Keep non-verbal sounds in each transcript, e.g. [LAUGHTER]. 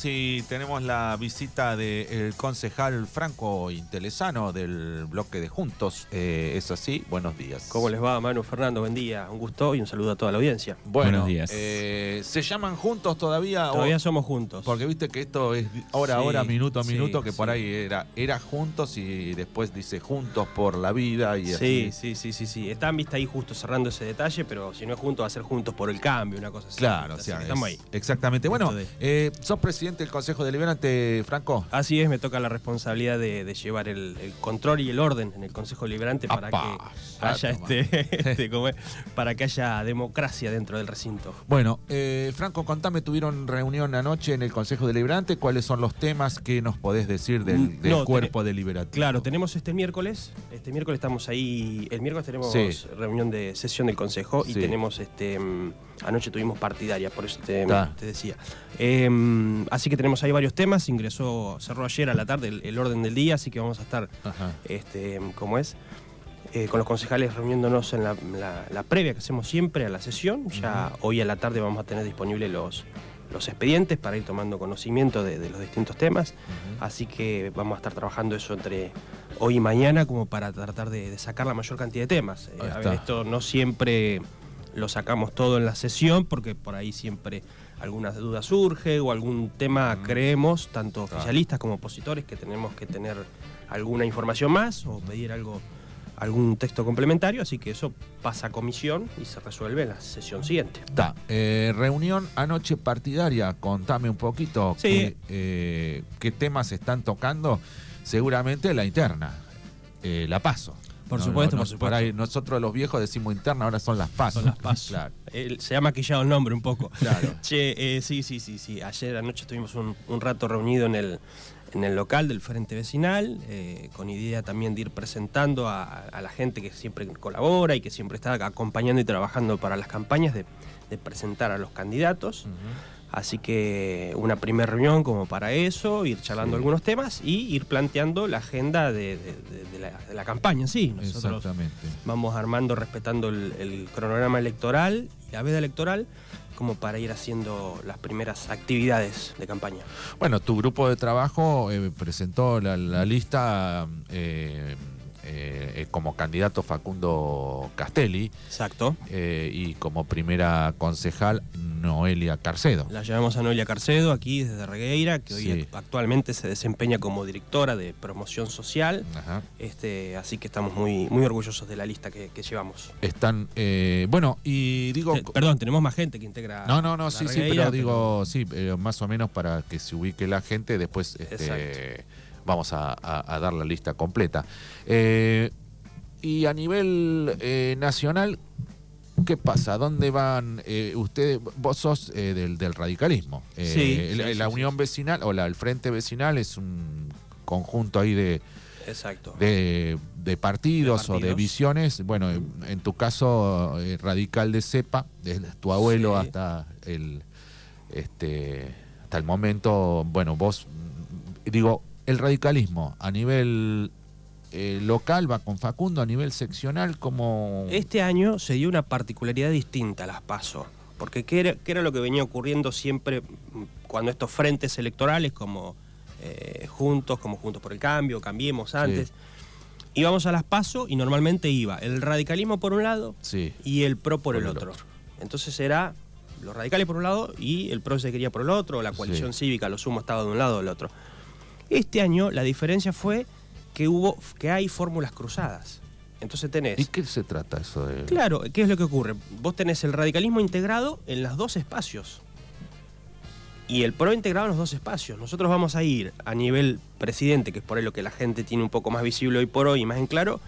Seguimos y tenemos la visita del concejal Franco Intelesano del bloque de Juntos. Eh, es así, buenos días. ¿Cómo les va, Manu Fernando? Buen día, un gusto y un saludo a toda la audiencia. buenos días. Eh, ¿Se llaman juntos todavía? Todavía somos juntos. Porque viste que esto es hora a hora, minuto a minuto, que por ahí era, era juntos y después dice juntos por la vida. Y sí, sí, sí, sí, sí. Están vista ahí justo cerrando ese detalle, pero si no es juntos va a ser juntos por el cambio, una cosa así. Claro, o sea, estamos ahí. Exactamente. Bueno, eh, ¿sos presidente del Consejo Deliberante, Franco? Así es, me toca la responsabilidad de, llevar el, control y el orden en el Consejo Deliberante para que haya este, [LAUGHS] este para que haya democracia dentro del recinto. Bueno, eh, Franco, contame, tuvieron reunión anoche en el Consejo Deliberante, ¿cuáles son los temas que nos podés decir del, mm, cuerpo deliberativo? Claro, tenemos este miércoles, este miércoles estamos ahí, el miércoles tenemos reunión de sesión del Consejo y tenemos este mm, anoche tuvimos partidaria, por eso te, decía. Em, así que tenemos ahí varios temas. Ingresó, cerró ayer a la tarde el, orden del día, así que vamos a estar, este, ¿cómo es? Eh, con los concejales reuniéndonos en la, previa que hacemos siempre a la sesión. Ya hoy a la tarde vamos a tener disponibles los, los expedientes para ir tomando conocimiento de, los distintos temas. Así que vamos a estar trabajando eso entre hoy y mañana como para tratar de, sacar la mayor cantidad de temas. Eh, a ver, esto no siempre lo sacamos todo en la sesión porque por ahí siempre alguna duda surge o algún tema creemos, tanto oficialistas como opositores, que tenemos que tener alguna información más o pedir algo algún texto complementario, así que eso pasa a comisión y se resuelve en la sesión siguiente. Está. Eh, reunión anoche partidaria, contame un poquito qué, eh, qué temas están tocando. Seguramente la interna, eh, la paso. Por supuesto, por supuesto. ahí, nosotros los viejos decimos interna, ahora son las pasos. Son las pasos. se ha maquillado el nombre un poco. Claro. [LAUGHS] Che, eh, sí, sí, sí, sí. Ayer anoche estuvimos un, rato reunido en el, en el local del Frente Vecinal, eh, con idea también de ir presentando a, la gente que siempre colabora y que siempre está acompañando y trabajando para las campañas, de, presentar a los candidatos. Así que una primera reunión como para eso, ir charlando algunos temas y ir planteando la agenda de, la, campaña sí. Nosotros vamos armando, respetando el, cronograma electoral y la veda electoral como para ir haciendo las primeras actividades de campaña. Bueno, tu grupo de trabajo eh, presentó la, lista eh, eh, como candidato Facundo Castelli. Exacto. y como primera concejal Noelia Carcedo. La llevamos a Noelia Carcedo aquí desde Regueira, que hoy actualmente se desempeña como directora de promoción social. Este, así que estamos muy, muy orgullosos de la lista que, llevamos. Están, eh, bueno, y digo. Eh, perdón, tenemos más gente que integra. No, no, no, sí, sí, pero, digo, sí, eh, más o menos para que se ubique la gente, después este, vamos a, dar la lista completa. y a nivel nacional, ¿Qué pasa? ¿Dónde van eh, ustedes? Vos sos eh, del, radicalismo. Eh, sí, la, Unión Vecinal o la, el Frente Vecinal es un conjunto ahí de, Exacto. de, partidos, o de visiones. Bueno, en, tu caso, radical de cepa, desde tu abuelo hasta el este hasta el momento, bueno, vos digo, el radicalismo a nivel eh, local va con Facundo a nivel seccional como... Este año se dio una particularidad distinta a las PASO, porque ¿qué era, lo que venía ocurriendo siempre cuando estos frentes electorales como eh, Juntos, como Juntos por el Cambio, Cambiemos antes, íbamos a las PASO y normalmente iba el radicalismo por un lado y el PRO por, el, otro. Entonces era los radicales por un lado y el PRO se quería por el otro, la coalición cívica, lo sumo estaba de un lado o del otro. Este año la diferencia fue que hubo, que hay fórmulas cruzadas. Entonces tenés. ¿Y qué se trata eso de.? Claro, ¿qué es lo que ocurre? Vos tenés el radicalismo integrado en los dos espacios. Y el PRO integrado en los dos espacios. Nosotros vamos a ir a nivel presidente, que es por ahí lo que la gente tiene un poco más visible hoy por hoy y más en claro,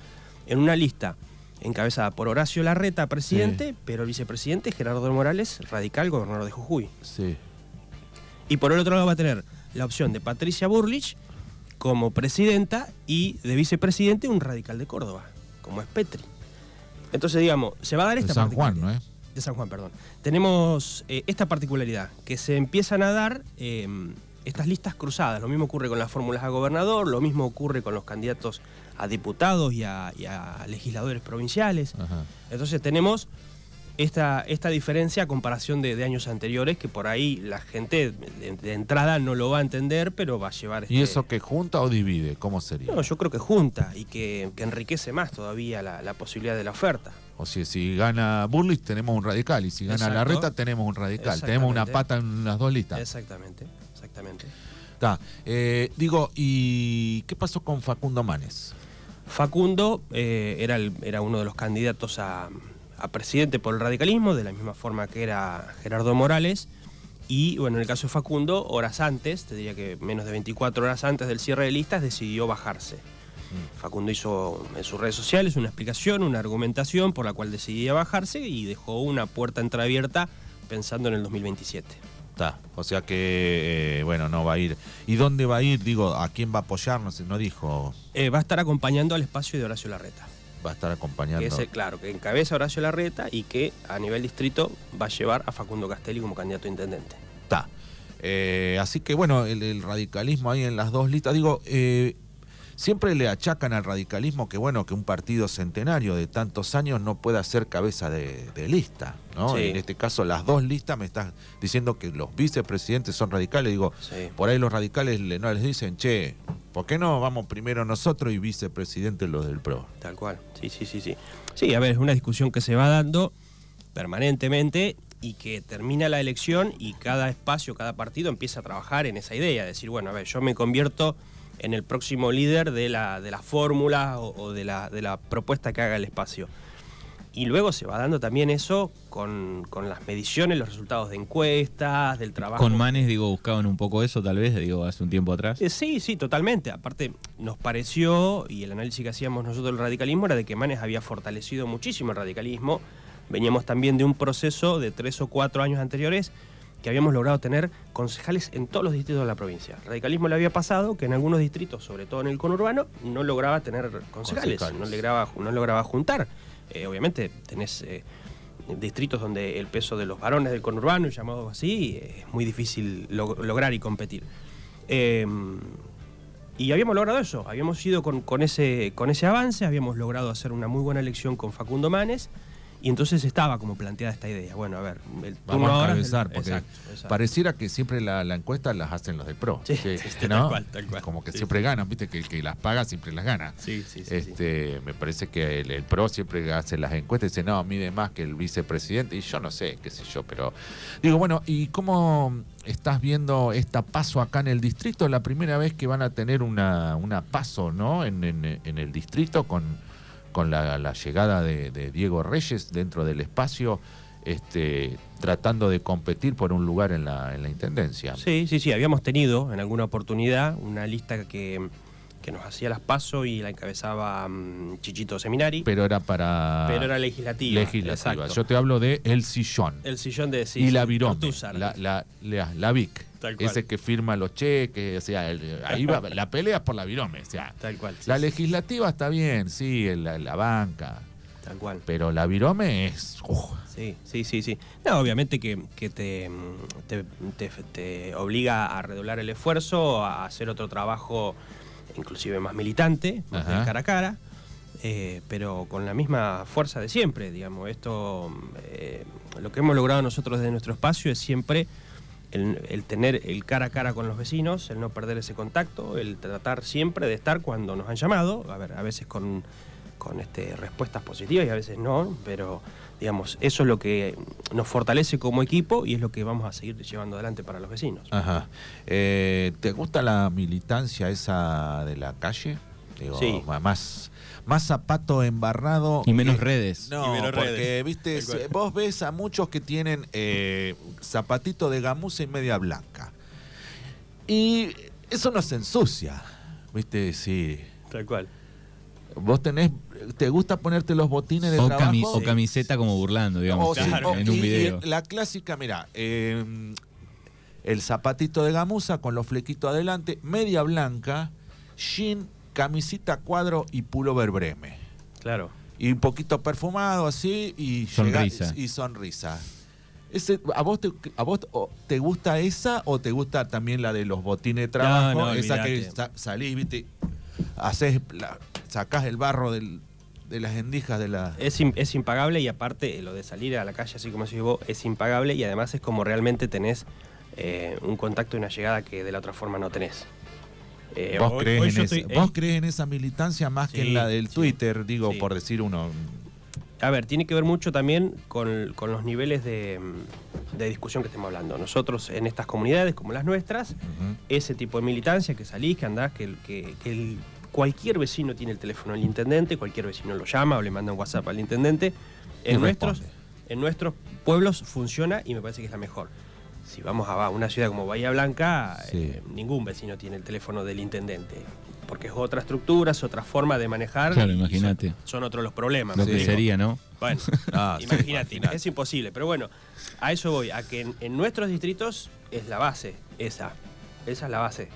en una lista encabezada por Horacio Larreta, presidente, pero el vicepresidente Gerardo Morales, radical, gobernador de Jujuy. Sí. Y por el otro lado va a tener la opción de Patricia Burlich, como presidenta y de vicepresidente un radical de Córdoba, como es Petri. Entonces, digamos, se va a dar esta de San Juan, ¿no es? De San Juan, perdón. Tenemos eh, esta particularidad, que se empiezan a dar em, estas listas cruzadas. Lo mismo ocurre con las fórmulas a gobernador, lo mismo ocurre con los candidatos a diputados y a, legisladores provinciales. Entonces tenemos esta, esta diferencia a comparación de, años anteriores, que por ahí la gente de, entrada no lo va a entender, pero va a llevar... ¿Y este eso que junta o divide? ¿Cómo sería? No, yo creo que junta y que, enriquece más todavía la, posibilidad de la oferta. O sea, si gana Burlis tenemos un radical y si gana la Larreta tenemos un radical. Tenemos una pata en las dos listas. Exactamente, exactamente. Está. Eh, digo, ¿y qué pasó con Facundo Manes? Facundo eh, era, era uno de los candidatos a, a presidente por el radicalismo, de la misma forma que era Gerardo Morales. Y bueno, en el caso de Facundo, horas antes, te diría que menos de 24 horas antes del cierre de listas, decidió bajarse. Mm. Facundo hizo en sus redes sociales una explicación, una argumentación por la cual decidía bajarse y dejó una puerta entreabierta pensando en el 2027. Está, o sea que, eh, bueno, no va a ir. ¿Y dónde va a ir? Digo, ¿a quién va a apoyar? No, dijo. Eh, va a estar acompañando al espacio de Horacio Larreta va a estar acompañando. Que claro, que encabeza Horacio Larreta y que a nivel distrito va a llevar a Facundo Castelli como candidato a intendente. Está. Eh, así que bueno, el, radicalismo ahí en las dos listas. Digo, eh, siempre le achacan al radicalismo que bueno, que un partido centenario de tantos años no pueda ser cabeza de, lista, ¿no? En este caso, las dos listas me estás diciendo que los vicepresidentes son radicales. Digo, por ahí los radicales no les dicen, che, ¿Por qué no vamos primero nosotros y vicepresidente los del PRO? Tal cual, sí, sí, sí, sí. Sí, a ver, es una discusión que se va dando permanentemente y que termina la elección y cada espacio, cada partido empieza a trabajar en esa idea, decir, bueno, a ver, yo me convierto en el próximo líder de la, de la fórmula o, de, la, de la propuesta que haga el espacio. Y luego se va dando también eso con, las mediciones, los resultados de encuestas, del trabajo. Con Manes, digo, buscaban un poco eso, tal vez, digo, hace un tiempo atrás. Eh, sí, sí, totalmente. Aparte, nos pareció, y el análisis que hacíamos nosotros del radicalismo era de que Manes había fortalecido muchísimo el radicalismo. Veníamos también de un proceso de tres o cuatro años anteriores que habíamos logrado tener concejales en todos los distritos de la provincia. El radicalismo le había pasado que en algunos distritos, sobre todo en el conurbano, no lograba tener concejales, No, lograba, no lograba juntar. Eh, obviamente tenés eh, distritos donde el peso de los varones del conurbano, llamados así, es muy difícil lograr y competir. Em, y habíamos logrado eso, habíamos ido con, con, ese, con ese avance, habíamos logrado hacer una muy buena elección con Facundo Manes y entonces estaba como planteada esta idea. Bueno, a ver, el Vamos a encabezar, porque pareciera que siempre la, encuesta las hacen los del PRO. Sí, tal cual, tal cual. Como que siempre ganan, viste, que el que las paga siempre las gana. Sí, sí, sí. Este, Me parece que el, PRO siempre hace las encuestas y dice, no, mide más que el vicepresidente. Y yo no sé, qué sé yo, pero. Digo, bueno, ¿y cómo estás viendo esta paso acá en el distrito? La primera vez que van a tener una, una paso, ¿no? en, en el distrito con con la, llegada de, Diego Reyes dentro del espacio, este, tratando de competir por un lugar en la, en la Intendencia. Sí, sí, sí, habíamos tenido en alguna oportunidad una lista que, nos hacía las pasos y la encabezaba mm, Chichito Seminari. Pero era para... Pero era legislativa. Legislativa. Yo te hablo de El Sillón. El Sillón de... Sí, y la Virome, la, la, la, VIC. Ese que firma los cheques, o sea, ahí va, la pelea por la virome, o sea. Tal cual. la legislativa está bien, sí, la, la banca. Tal cual. Pero la virome es. Sí, sí, sí, sí. No, obviamente que, te, te, obliga a redoblar el esfuerzo, a hacer otro trabajo inclusive más militante, más de cara a cara. Eh, pero con la misma fuerza de siempre, digamos. Esto, eh, lo que hemos logrado nosotros desde nuestro espacio es siempre el, tener el cara a cara con los vecinos, el no perder ese contacto, el tratar siempre de estar cuando nos han llamado, a ver, a veces con, con este, respuestas positivas y a veces no, pero digamos, eso es lo que nos fortalece como equipo y es lo que vamos a seguir llevando adelante para los vecinos. Ajá. Eh, ¿Te gusta la militancia esa de la calle? sí. Más más zapato embarrado. Y menos redes. No, porque, viste, vos ves a muchos que tienen eh, zapatito de gamuza y media blanca. Y eso no se ensucia, viste, sí. Tal cual. Vos tenés, ¿te gusta ponerte los botines de trabajo? o camiseta como burlando, digamos, en un video. la clásica, mira, em, el zapatito de gamuza con los flequitos adelante, media blanca, jean camisita cuadro y pullover breme. Claro. Y un poquito perfumado así y sonrisa. y sonrisa. Ese, ¿a, vos te, ¿A vos te gusta esa o te gusta también la de los botines de trabajo? esa que salís, viste, haces sacás el barro del, de las endijas de la. Es, es impagable y aparte lo de salir a la calle, así como decís vos, es impagable y además es como realmente tenés eh, un contacto y una llegada que de la otra forma no tenés. Eh, ¿Vos, crees en ¿Vos, crees en esa militancia más que en la del Twitter, digo, por decir uno? A ver, tiene que ver mucho también con, los niveles de, discusión que estemos hablando. Nosotros en estas comunidades como las nuestras, ese tipo de militancia, que salís, que andás, que, que, cualquier vecino tiene el teléfono del intendente, cualquier vecino lo llama o le manda un WhatsApp al intendente, en nuestros, en nuestros pueblos funciona y me parece que es la mejor si vamos a una ciudad como Bahía Blanca, eh, ningún vecino tiene el teléfono del intendente. Porque es otra estructura, es otra forma de manejar. Claro, imagínate. Son, otros los problemas. Lo que sería, ¿no? Bueno, [LAUGHS] ah, imagínate, es imposible. Pero bueno, a eso voy, a que en nuestros distritos es la base, esa. Esa es la base.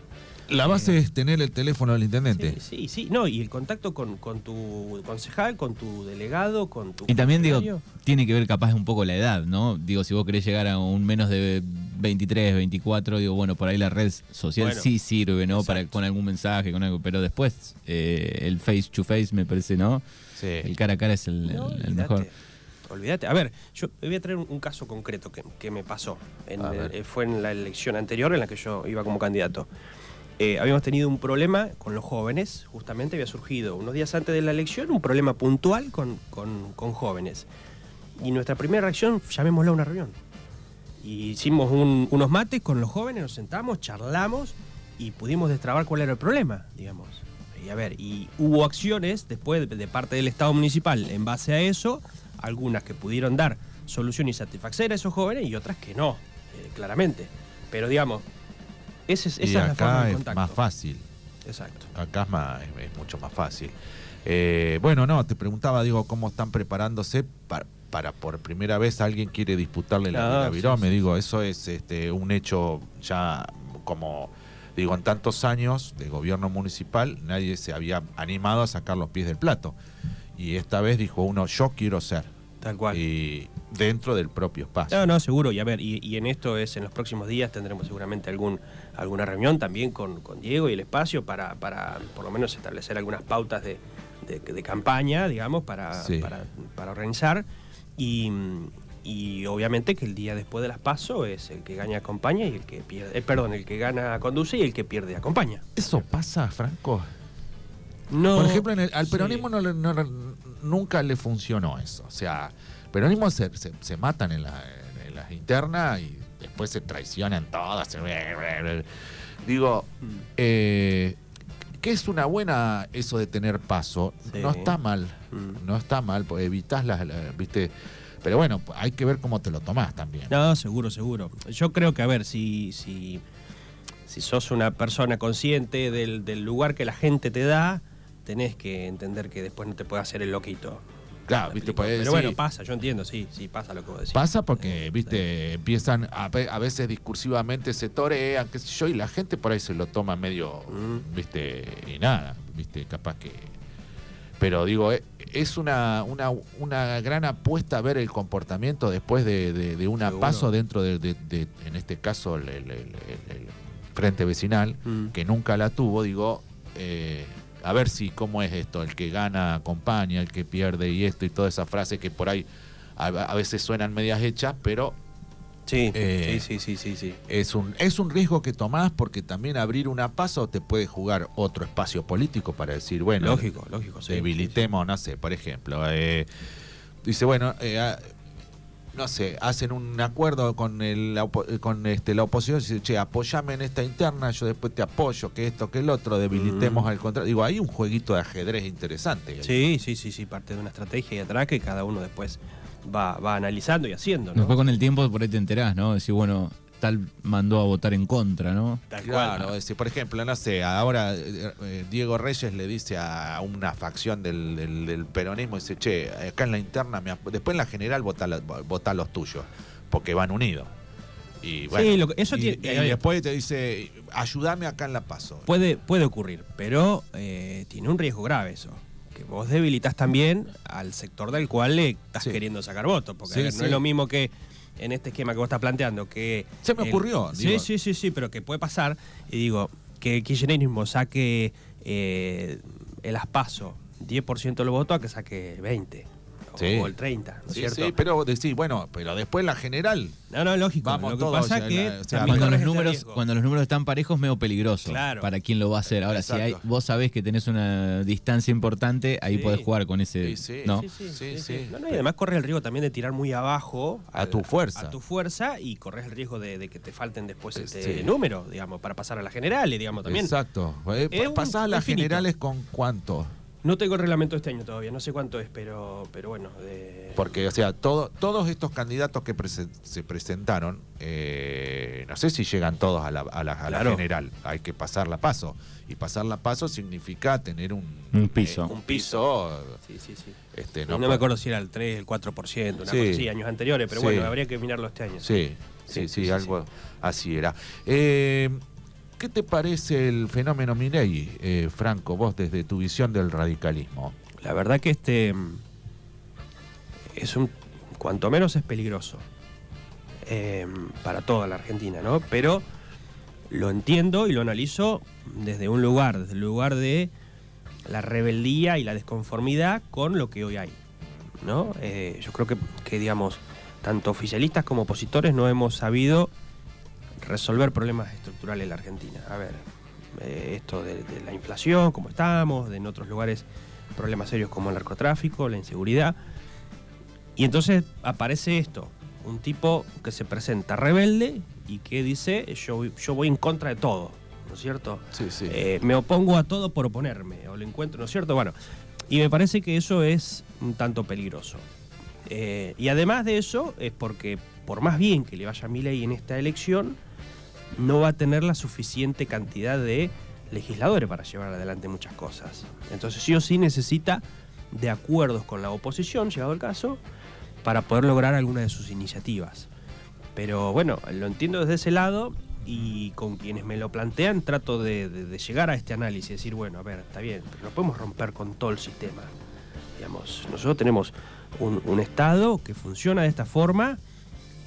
La base es tener el teléfono del intendente. Sí, sí, no, y el contacto con, tu concejal, con tu delegado, con tu. Y también digo, tiene que ver capaz un poco la edad, ¿no? Digo, si vos querés llegar a un menos de 23, 24, digo, bueno, por ahí la red social sí sirve, ¿no? Para con algún mensaje, con algo, pero después eh, el face to face me parece, ¿no? Sí. El cara a cara es el, mejor. Olvídate. A ver, yo voy a traer un, caso concreto que, me pasó. Eh, fue en la elección anterior en la que yo iba como candidato. Eh, habíamos tenido un problema con los jóvenes, justamente había surgido unos días antes de la elección un problema puntual con, jóvenes. Y nuestra primera reacción, llamémosla una reunión. Y hicimos unos mates con los jóvenes, nos sentamos, charlamos y pudimos destrabar cuál era el problema, digamos. Y a ver, y hubo acciones después de, parte del Estado municipal en base a eso, algunas que pudieron dar solución y satisfacer a esos jóvenes y otras que no, eh, claramente. Pero digamos, esa es, la forma de es más fácil. Exacto. Acá es, más, es, mucho más fácil. Eh, bueno, no, te preguntaba, digo, cómo están preparándose para, para por primera vez alguien quiere disputarle la, la Me digo, eso es este, un hecho ya como, digo, en tantos años de gobierno municipal, nadie se había animado a sacar los pies del plato. Y esta vez dijo uno, yo quiero ser. Tal cual. Y dentro del propio espacio. No, no, seguro. Y a ver, y, en esto es, en los próximos días tendremos seguramente algún, alguna reunión también con, Diego y el espacio para, para por lo menos establecer algunas pautas de, campaña, digamos, para, para, organizar. Y, obviamente que el día después de las pasos es el que gana acompaña y el que pierde, eh, perdón, el que gana conduce y el que pierde acompaña. ¿Eso pasa, Franco? No. Por ejemplo, al peronismo no, no, nunca le funcionó eso. O sea, peronismo se, se, matan en, las internas y después se traicionan todas. Digo, mm. eh, que es una buena eso de tener paso. No está mal, mm. no está mal, porque evitas las, viste. Pero bueno, hay que ver cómo te lo tomás también. No, seguro, seguro. Yo creo que, a ver, si, si, si sos una persona consciente del, del lugar que la gente te da, tenés que entender que después no te puede hacer el loquito. Claro, viste, pues, Pero bueno, pasa, yo entiendo, sí, sí, pasa lo que vos decís. Pasa porque, viste, empiezan a, veces discursivamente se torean, qué sé yo, y la gente por ahí se lo toma medio, mm. viste, y nada, viste, capaz que. Pero digo, eh, es una, una, una gran apuesta ver el comportamiento después de, de, una paso dentro de, en este caso, el, Frente Vecinal, mm. que nunca la tuvo, digo. Eh, a ver si cómo es esto, el que gana acompaña, el que pierde y esto y toda esa frase que por ahí a, veces suenan medias hechas, pero eh, sí, sí, sí, sí, Es un, es un riesgo que tomás porque también abrir una paso te puede jugar otro espacio político para decir, bueno, lógico, lógico, debilitemos, no sé, por ejemplo, eh, dice, bueno, eh, no sé, hacen un acuerdo con el con este, la oposición y dicen, che, apoyame en esta interna, yo después te apoyo, que esto, que el otro, debilitemos mm. al contrario. Digo, hay un jueguito de ajedrez interesante. Sí, sí, sí, sí, parte de una estrategia y atrás que cada uno después va, va analizando y haciendo. ¿no? Después con el tiempo por ahí te enterás, ¿no? Decir, bueno, tal mandó a votar en contra, ¿no? claro, por ejemplo, no sé, ahora eh, eh, Diego Reyes le dice a una facción del, peronismo, dice, che, acá en la interna, después en la general vota, los tuyos, porque van unidos. Y bueno, eso y, después te dice, ayúdame acá en la paso. Puede, puede ocurrir, pero eh, tiene un riesgo grave eso. Que vos debilitas también al sector del cual le estás queriendo sacar votos. Porque no es lo mismo que en este esquema que vos estás planteando, que... Se me ocurrió. Sí, sí, sí, sí, pero que puede pasar, y digo, que el kirchnerismo saque eh, el aspaso 10% del voto a que saque 20 o el 30, ¿no es cierto? Sí, pero sí, bueno, pero después la general. No, no, lógico. Vamos lo que pasa es que cuando, los números, cuando los números están parejos, medio peligroso para quien lo va a hacer. Ahora, si hay, vos sabés que tenés una distancia importante, ahí podés jugar con ese. Sí, ¿no? sí, sí. y además corres el riesgo también de tirar muy abajo. A, tu fuerza. A tu fuerza y corres el riesgo de, que te falten después este número, digamos, para pasar a las generales, digamos, también. Exacto. Eh, pasás a las generales con cuánto? No tengo el reglamento este año todavía, no sé cuánto es, pero, pero bueno. Porque, o sea, todo, todos estos candidatos que se presentaron, eh, no sé si llegan todos a la, a la, general, hay que pasarla a paso. Y pasarla a paso significa tener un, un piso. Eh, un piso. Sí, sí, sí. Este, no, me acuerdo si era el 3, el 4%, una sí, cosa así, años anteriores, pero bueno, habría que mirarlo este año. Sí, sí, sí, algo así era. Eh, ¿Qué te parece el fenómeno Milei, eh, Franco, vos desde tu visión del radicalismo? La verdad que este es un, cuanto menos es peligroso em, para toda la Argentina, ¿no? Pero lo entiendo y lo analizo desde un lugar, desde el lugar de la rebeldía y la desconformidad con lo que hoy hay, ¿no? Eh, yo creo que, que, digamos, tanto oficialistas como opositores no hemos sabido resolver problemas estructurales en la Argentina. A ver, eh, esto de, la inflación, como estamos, de en otros lugares problemas serios como el narcotráfico, la inseguridad. Y entonces aparece esto, un tipo que se presenta rebelde y que dice, yo, yo voy en contra de todo, ¿no es cierto? Sí, sí. Eh, me opongo a todo por oponerme, o lo encuentro, ¿no es cierto? Bueno, y me parece que eso es un tanto peligroso. Eh, y además de eso, es porque por más bien que le vaya a ley en esta elección, no va a tener la suficiente cantidad de legisladores para llevar adelante muchas cosas. Entonces sí o sí necesita de acuerdos con la oposición, llegado el caso, para poder lograr alguna de sus iniciativas. Pero bueno, lo entiendo desde ese lado y con quienes me lo plantean trato de, llegar a este análisis y decir, bueno, a ver, está bien, pero no podemos romper con todo el sistema. Digamos, nosotros tenemos un Estado que funciona de esta forma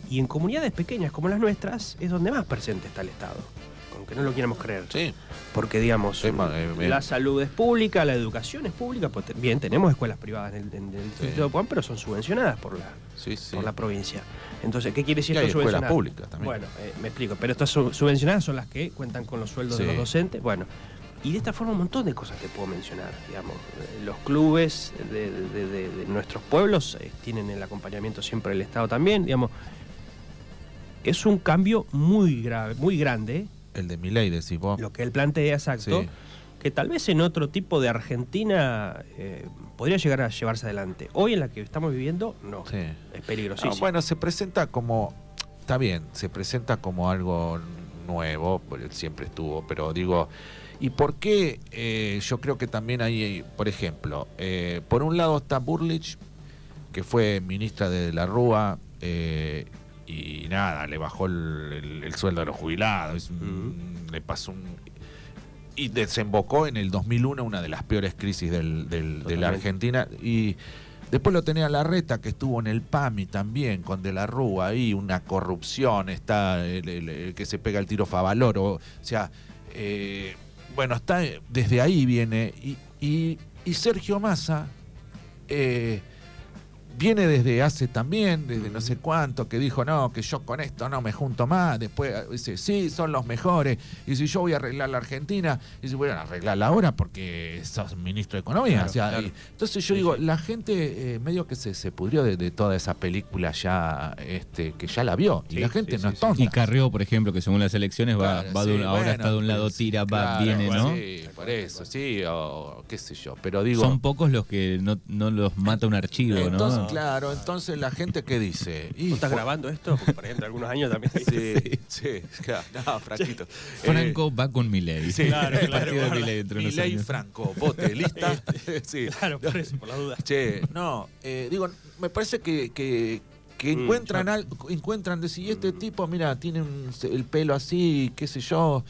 y en comunidades pequeñas como las nuestras es donde más presente está el Estado, aunque no lo quieramos creer. Sí. Porque, digamos, eh, la salud es pública, la educación es pública. Pues, bien, tenemos escuelas privadas en el, distrito de Puan, pero son subvencionadas por la, por la provincia. Entonces, ¿qué quiere decir esto subvencionadas? públicas también. Bueno, eh, me explico. Pero estas subvencionadas son las que cuentan con los sueldos de los docentes. Bueno, y de esta forma un montón de cosas te puedo mencionar, digamos. Eh, los clubes de, de nuestros pueblos tienen el acompañamiento siempre del Estado también, digamos es un cambio muy grave, muy grande. El de Milei, decís vos. Lo que él plantea, exacto. Que tal vez en otro tipo de Argentina eh, podría llegar a llevarse adelante. Hoy en la que estamos viviendo, no. Es peligrosísimo. bueno, se presenta como. Está bien, se presenta como algo nuevo, siempre estuvo, pero digo. ¿Y por qué? Eh, yo creo que también hay, por ejemplo, eh, por un lado está Burlich, que fue ministra de la Rúa, y nada, le bajó el, sueldo a los jubilados, le pasó un... Y desembocó en el 2001 una de las peores crisis de la Argentina. Y después lo tenía la reta que estuvo en el PAMI también, con De la Rúa, ahí una corrupción, está el, que se pega el tiro Favaloro. O sea, eh, bueno, está desde ahí viene. Y, y, Sergio Massa... Eh, viene desde hace también, desde no sé cuánto, que dijo, no, que yo con esto no me junto más. Después eh, dice, sí, son los mejores. Y si yo voy a arreglar la Argentina, y si voy a arreglarla ahora porque sos ministro de Economía. entonces yo digo, la gente eh, medio que se, se pudrió de, toda esa película ya, este, que ya la vio. y la gente no es tonta. Y Carrió, por ejemplo, que según las elecciones va, ahora está de un lado, tira, va, viene, ¿no? Sí, por eso, sí, o qué sé yo. Pero digo. Son pocos los que no, no los mata un archivo, ¿no? Claro, entonces la gente que dice. ¿Tú estás grabando esto? Porque, por ejemplo, algunos años también. [LAUGHS] Sí, sí, no, Franquito. [LAUGHS] Franco va con Milei. Sí, claro, [LAUGHS] claro. Milei, Milei Franco, vote, ¿lista? sí. Claro, por eso, por la duda. Che, no, eh, digo, me parece que, que que mm, encuentran al, encuentran decir este tipo mira tiene el pelo así qué sé yo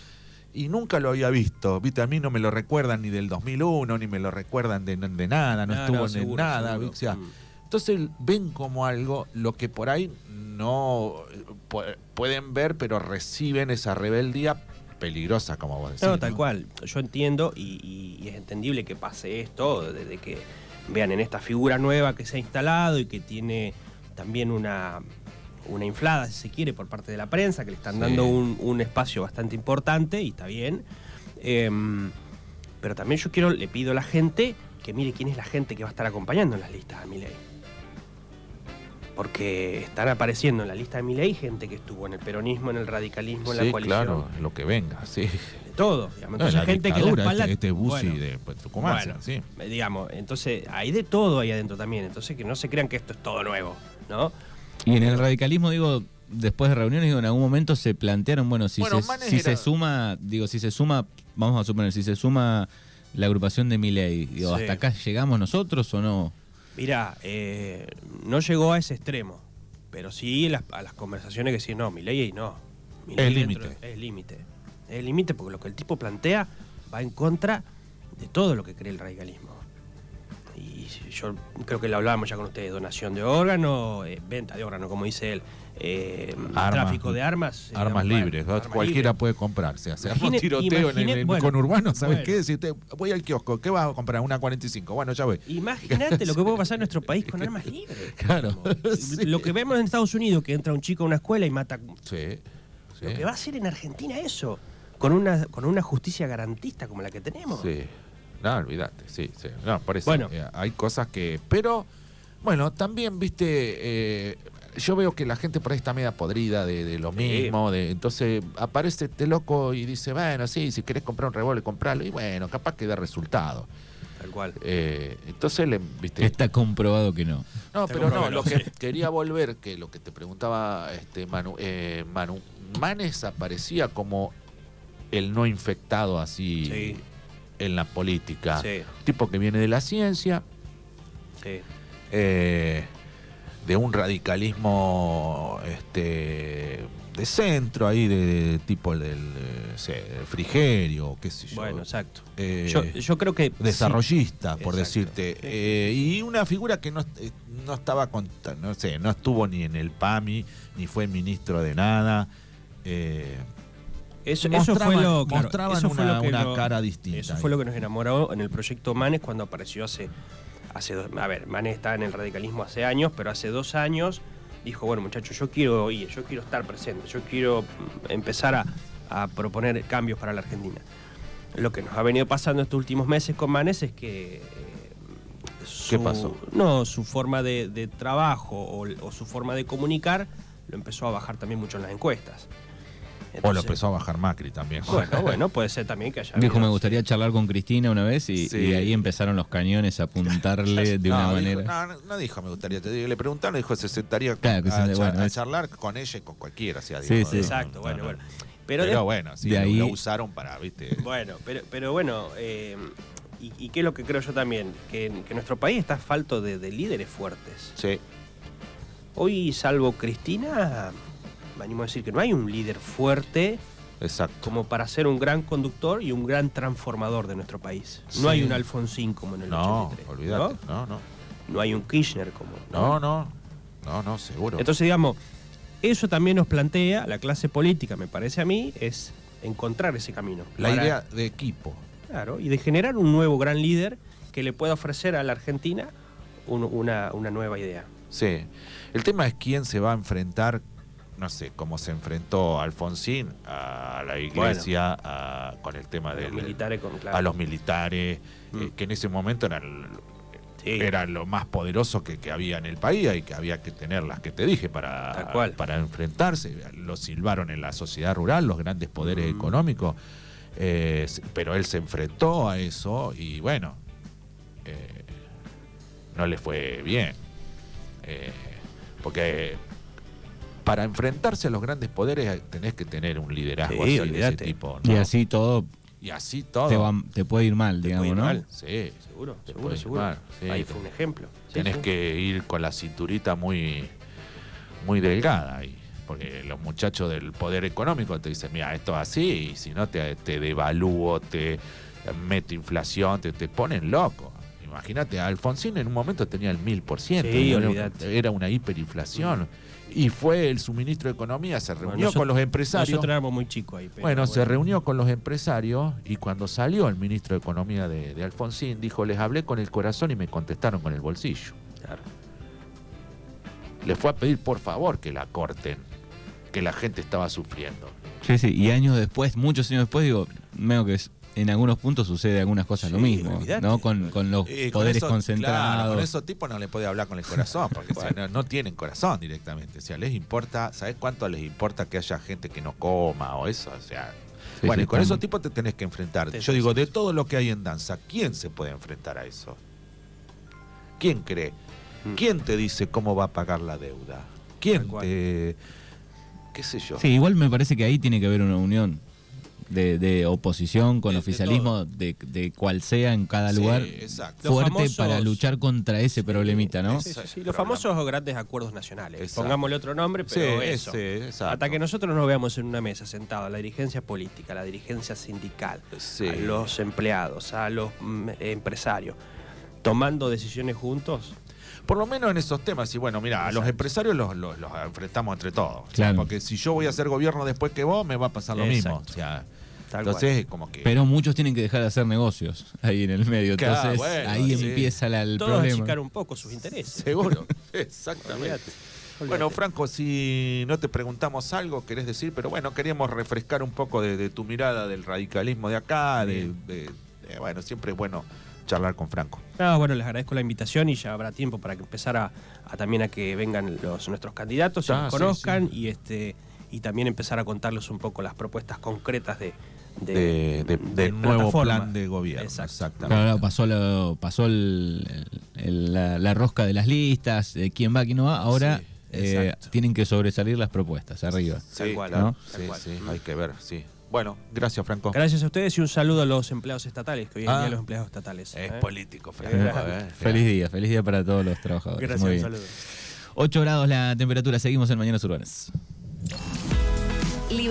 y nunca lo había visto viste a mí no me lo recuerdan ni del 2001 ni me lo recuerdan de, de nada no, estuvo en nada O sea, mm. Entonces ven como algo lo que por ahí no pueden ver, pero reciben esa rebeldía peligrosa, como vos decís. No, tal cual. Yo entiendo y, es entendible que pase esto, desde que vean en esta figura nueva que se ha instalado y que tiene también una, una inflada, si se quiere, por parte de la prensa, que le están dando un, espacio bastante importante y está bien. Em, pero también yo quiero, le pido a la gente que mire quién es la gente que va a estar acompañando en las listas a mi ley porque están apareciendo en la lista de mi ley gente que estuvo en el peronismo, en el radicalismo, en la coalición. claro, lo que venga, sí. De todo, digamos. Entonces, gente que la espalda... Este, este Bussi de Tucumán, bueno, sí. Digamos, entonces hay de todo ahí adentro también, entonces que no se crean que esto es todo nuevo, ¿no? Y en el radicalismo, digo, después de reuniones, digo, en algún momento se plantearon, bueno, si, se, si se suma, digo, si se suma, vamos a suponer, si se suma la agrupación de mi ley, digo, ¿hasta acá llegamos nosotros o no? Mira, eh, no llegó a ese extremo, pero sí a las conversaciones que decían, no, mi ley no. es límite. Es límite. Es límite porque lo que el tipo plantea va en contra de todo lo que cree el radicalismo. Y yo creo que lo hablábamos ya con ustedes, donación de órganos, eh, venta de órganos, como dice él, eh, tráfico de armas. Armas libres, cualquiera puede comprarse. Hacer un tiroteo en el, conurbano, ¿sabes qué? Si usted, voy al kiosco, ¿qué vas a comprar? Una 45. Bueno, ya voy. Imagínate lo que puede pasar en nuestro país con armas libres. [LAUGHS] Claro. [LAUGHS] Lo que vemos en Estados Unidos, que entra un chico a una escuela y mata. Sí. Lo que va a ser en Argentina eso, con una, con una justicia garantista como la que tenemos. Sí. No, olvídate, sí, sí. No, por eso bueno. Eh, hay cosas que. Pero, bueno, también, viste, eh, yo veo que la gente por ahí está media podrida de, lo mismo. De, entonces aparece este loco y dice, bueno, sí, si querés comprar un revólver, comprarlo. Y bueno, capaz que da resultado. Tal cual. Eh, entonces, le, ¿viste? Está comprobado que no. No, pero no, lo que quería volver, que lo que te preguntaba este Manu, eh, Manu, Manes aparecía como el no infectado así en la política. Tipo que viene de la ciencia. Sí. Eh, de un radicalismo este, de centro ahí, de, tipo el del frigerio, qué sé yo. Bueno, exacto. Eh, yo, creo que... Desarrollista, por decirte. Eh, y una figura que no, eh, no estaba, con, no sé, no estuvo ni en el PAMI, ni fue ministro de nada. Eso, fue lo, mostraban una, cara distinta. Eso fue lo que nos enamoró en el proyecto Manes cuando apareció hace hace a ver, Mané está en el radicalismo hace años, pero hace dos años dijo, bueno muchachos, yo quiero ir, yo quiero estar presente, yo quiero mm, empezar a, proponer cambios para la Argentina. Lo que nos ha venido pasando estos últimos meses con Manes es que... Eh, ¿Qué pasó? No, su forma de, trabajo o su forma de comunicar lo empezó a bajar también mucho en las encuestas o lo empezó a bajar Macri también. Bueno, bueno, puede ser también que haya. Dijo, me gustaría charlar con Cristina una vez y, ahí empezaron los cañones a apuntarle [LAUGHS] de una manera. no, no, dijo me gustaría, te le preguntaron, dijo se sentaría a, charlar con ella y con cualquiera. sí, sí. Exacto, bueno, bueno. Pero, bueno, sí, lo usaron para, viste. Bueno, pero, pero bueno, eh, y, qué es lo que creo yo también, que, nuestro país está falto de, de líderes fuertes. Sí. Hoy, salvo Cristina, me animo a decir que no hay un líder fuerte Exacto. como para ser un gran conductor y un gran transformador de nuestro país. No hay un Alfonsín como en el no, 83. Olvídate. ¿no? no, no. hay un Kirchner como. No, no, no, no, seguro. Entonces, digamos, eso también nos plantea, la clase política, me parece a mí, es encontrar ese camino. La idea de equipo. Claro, y de generar un nuevo gran líder que le pueda ofrecer a la Argentina una, una nueva idea. Sí. El tema es quién se va a enfrentar no sé, cómo se enfrentó Alfonsín a la iglesia con el tema de militares a los militares, mm. eh, que en ese momento eran, era lo más poderoso que, había en el país y que había que tener las que te dije para, para enfrentarse. Lo silbaron en la sociedad rural, los grandes poderes mm. económicos, eh, pero él se enfrentó a eso y bueno, eh, no le fue bien. porque para enfrentarse a los grandes poderes eh, tenés que tener un liderazgo así, de ese tipo. Y así todo. Y así todo. Te, puede ir mal, digamos, ¿no? Sí. Seguro, seguro, seguro. Ahí fue un ejemplo. tenés que ir con la cinturita muy, muy delgada ahí. Porque los muchachos del poder económico te dicen, mira, esto es así, y si no te, te devalúo, te meto inflación, te, te ponen loco. Imagínate, Alfonsín en un momento tenía el mil por ciento. Era una hiperinflación. Y fue el suministro de Economía, se reunió con los empresarios. Nosotros éramos muy chicos ahí. bueno, se reunió con los empresarios y cuando salió el ministro de Economía de, Alfonsín, dijo, les hablé con el corazón y me contestaron con el bolsillo. Claro. Le fue a pedir por favor que la corten, que la gente estaba sufriendo. Sí, sí, y años después, muchos años después, digo, medio que es en algunos puntos sucede algunas cosas lo mismo, ¿no? Con, los poderes concentrados. con esos tipos no le puede hablar con el corazón, porque [LAUGHS] no, tienen corazón directamente. O sea, les importa, ¿sabes cuánto les importa que haya gente que no coma o eso? O sea, bueno, y con esos tipos te tenés que enfrentar. Yo digo, de todo lo que hay en danza, ¿quién se puede enfrentar a eso? ¿Quién cree? Mm. ¿Quién te dice cómo va a pagar la deuda? ¿Quién te... qué sé yo? Sí, igual me parece que ahí tiene que haber una unión de, oposición con oficialismo, de, de, cual sea en cada lugar, fuerte para luchar contra ese problemita, ¿no? Sí, los famosos grandes acuerdos nacionales. Pongámosle otro nombre, pero eso. hasta que nosotros nos veamos en una mesa sentados, la dirigencia política, la dirigencia sindical, a los empleados, a los mm, empresarios, tomando decisiones juntos, por lo menos en esos temas. Y bueno, mira, a los empresarios los, enfrentamos entre todos. Porque si yo voy a hacer gobierno después que vos, me va a pasar lo mismo. O sea, entonces, como que. Pero muchos tienen que dejar de hacer negocios ahí en el medio. Entonces, ahí empieza el Todos problema. achicar un poco sus intereses. [LAUGHS] Seguro, exactamente. Bueno, Franco, si no te preguntamos algo, querés decir, pero bueno, queríamos refrescar un poco de, tu mirada del radicalismo de acá, de, bueno, siempre es bueno charlar con Franco. Ah, bueno, les agradezco la invitación y ya habrá tiempo para que empezar a, también a que vengan los nuestros candidatos, y nos conozcan y este y también empezar a contarles un poco las propuestas concretas de, de, nuevo plan de gobierno. Exactamente. Claro, pasó, pasó la, rosca de las listas, de quién va, quién no va. Ahora eh, tienen que sobresalir las propuestas arriba. Sí, ¿no? sí, sí, hay que ver, sí. Bueno, gracias, Franco. Gracias a ustedes y un saludo a los empleados estatales, que hoy en día ah. los empleados estatales. Es ¿eh? político, Franco. Eh, feliz día, feliz día para todos los trabajadores. Gracias, un saludo. 8 grados la temperatura, seguimos en Mañanas Urbanas.